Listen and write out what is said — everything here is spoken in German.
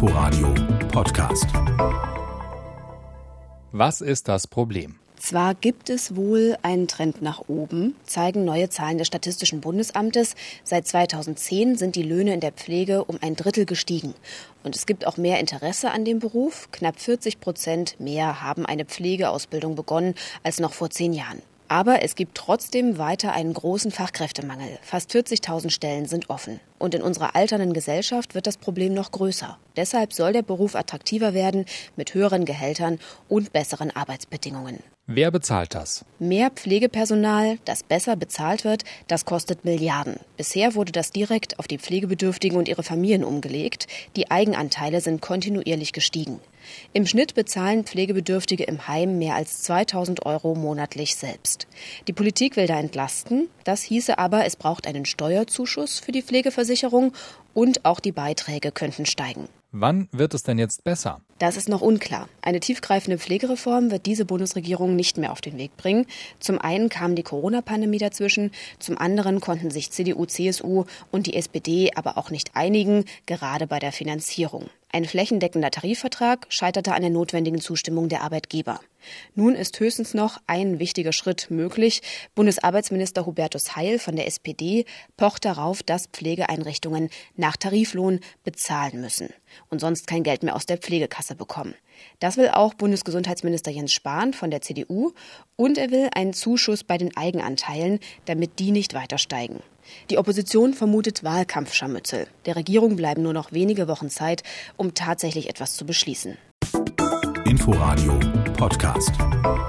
Inforadio Podcast. Was ist das Problem? Zwar gibt es wohl einen Trend nach oben, zeigen neue Zahlen des Statistischen Bundesamtes. Seit 2010 sind die Löhne in der Pflege um ein Drittel gestiegen. Und es gibt auch mehr Interesse an dem Beruf. Knapp 40 Prozent mehr haben eine Pflegeausbildung begonnen als noch vor zehn Jahren. Aber es gibt trotzdem weiter einen großen Fachkräftemangel. Fast 40.000 Stellen sind offen. Und in unserer alternden Gesellschaft wird das Problem noch größer. Deshalb soll der Beruf attraktiver werden mit höheren Gehältern und besseren Arbeitsbedingungen. Wer bezahlt das? Mehr Pflegepersonal, das besser bezahlt wird, das kostet Milliarden. Bisher wurde das direkt auf die Pflegebedürftigen und ihre Familien umgelegt. Die Eigenanteile sind kontinuierlich gestiegen. Im Schnitt bezahlen Pflegebedürftige im Heim mehr als 2000 Euro monatlich selbst. Die Politik will da entlasten. Das hieße aber, es braucht einen Steuerzuschuss für die Pflegeversicherung und auch die Beiträge könnten steigen. Wann wird es denn jetzt besser? Das ist noch unklar. Eine tiefgreifende Pflegereform wird diese Bundesregierung nicht mehr auf den Weg bringen. Zum einen kam die Corona-Pandemie dazwischen, zum anderen konnten sich CDU, CSU und die SPD aber auch nicht einigen, gerade bei der Finanzierung. Ein flächendeckender Tarifvertrag scheiterte an der notwendigen Zustimmung der Arbeitgeber. Nun ist höchstens noch ein wichtiger Schritt möglich. Bundesarbeitsminister Hubertus Heil von der SPD pocht darauf, dass Pflegeeinrichtungen nach Tariflohn bezahlen müssen und sonst kein Geld mehr aus der Pflegekasse bekommen. Das will auch Bundesgesundheitsminister Jens Spahn von der CDU und er will einen Zuschuss bei den Eigenanteilen, damit die nicht weiter steigen. Die Opposition vermutet Wahlkampfscharmützel. Der Regierung bleiben nur noch wenige Wochen Zeit, um tatsächlich etwas zu beschließen. Inforadio Podcast.